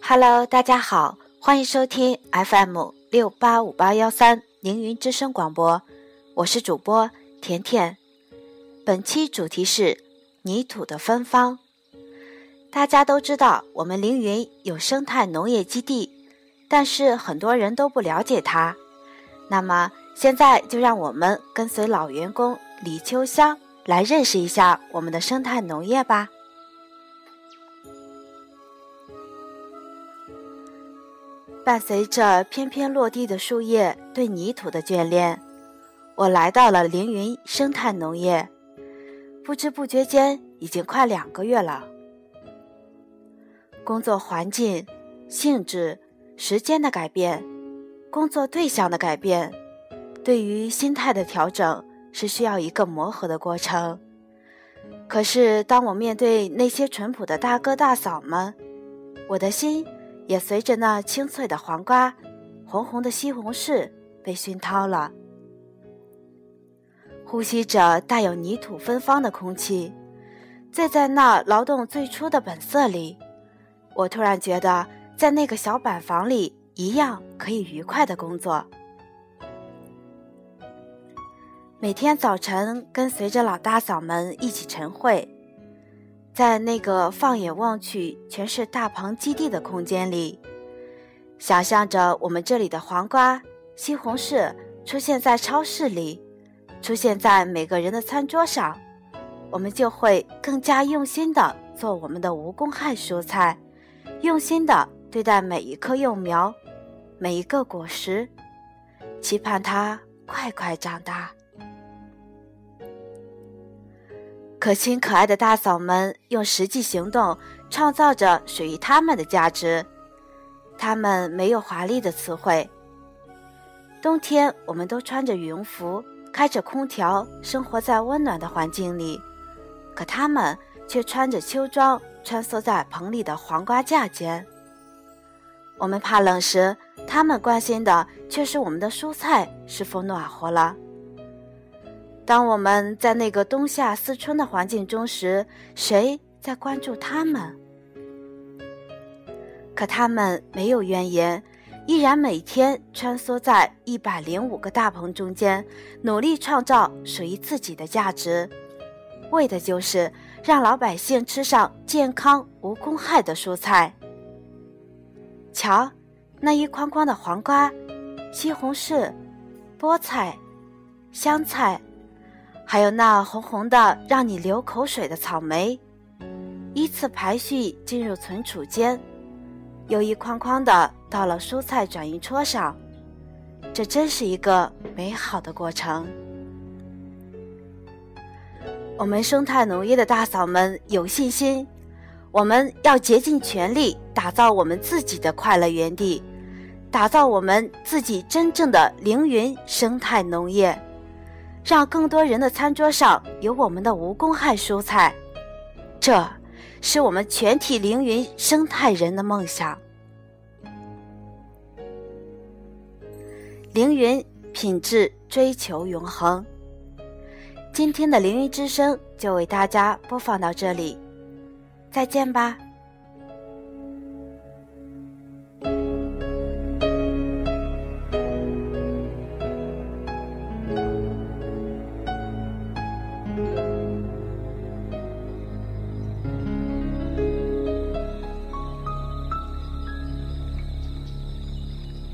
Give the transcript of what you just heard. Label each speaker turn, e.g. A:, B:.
A: Hello，大家好，欢迎收听 FM 六八五八幺三凌云之声广播，我是主播甜甜。本期主题是泥土的芬芳。大家都知道，我们凌云有生态农业基地，但是很多人都不了解它。那么现在就让我们跟随老员工李秋香来认识一下我们的生态农业吧。伴随着翩翩落地的树叶对泥土的眷恋，我来到了凌云生态农业。不知不觉间，已经快两个月了。工作环境、性质、时间的改变，工作对象的改变，对于心态的调整，是需要一个磨合的过程。可是，当我面对那些淳朴的大哥大嫂们，我的心。也随着那清脆的黄瓜、红红的西红柿被熏陶了，呼吸着带有泥土芬芳的空气，醉在那劳动最初的本色里，我突然觉得，在那个小板房里一样可以愉快的工作。每天早晨跟随着老大嫂们一起晨会。在那个放眼望去全是大棚基地的空间里，想象着我们这里的黄瓜、西红柿出现在超市里，出现在每个人的餐桌上，我们就会更加用心的做我们的无公害蔬菜，用心的对待每一棵幼苗，每一个果实，期盼它快快长大。可亲可爱的大嫂们用实际行动创造着属于他们的价值。他们没有华丽的词汇。冬天，我们都穿着羽绒服，开着空调，生活在温暖的环境里。可他们却穿着秋装，穿梭在棚里的黄瓜架间。我们怕冷时，他们关心的却是我们的蔬菜是否暖和了。当我们在那个冬夏思春的环境中时，谁在关注他们？可他们没有怨言，依然每天穿梭在一百零五个大棚中间，努力创造属于自己的价值，为的就是让老百姓吃上健康无公害的蔬菜。瞧，那一筐筐的黄瓜、西红柿、菠菜、香菜。还有那红红的让你流口水的草莓，依次排序进入存储间，又一筐筐的到了蔬菜转运车上，这真是一个美好的过程。我们生态农业的大嫂们有信心，我们要竭尽全力打造我们自己的快乐园地，打造我们自己真正的凌云生态农业。让更多人的餐桌上有我们的无公害蔬菜，这是我们全体凌云生态人的梦想。凌云品质追求永恒。今天的凌云之声就为大家播放到这里，再见吧。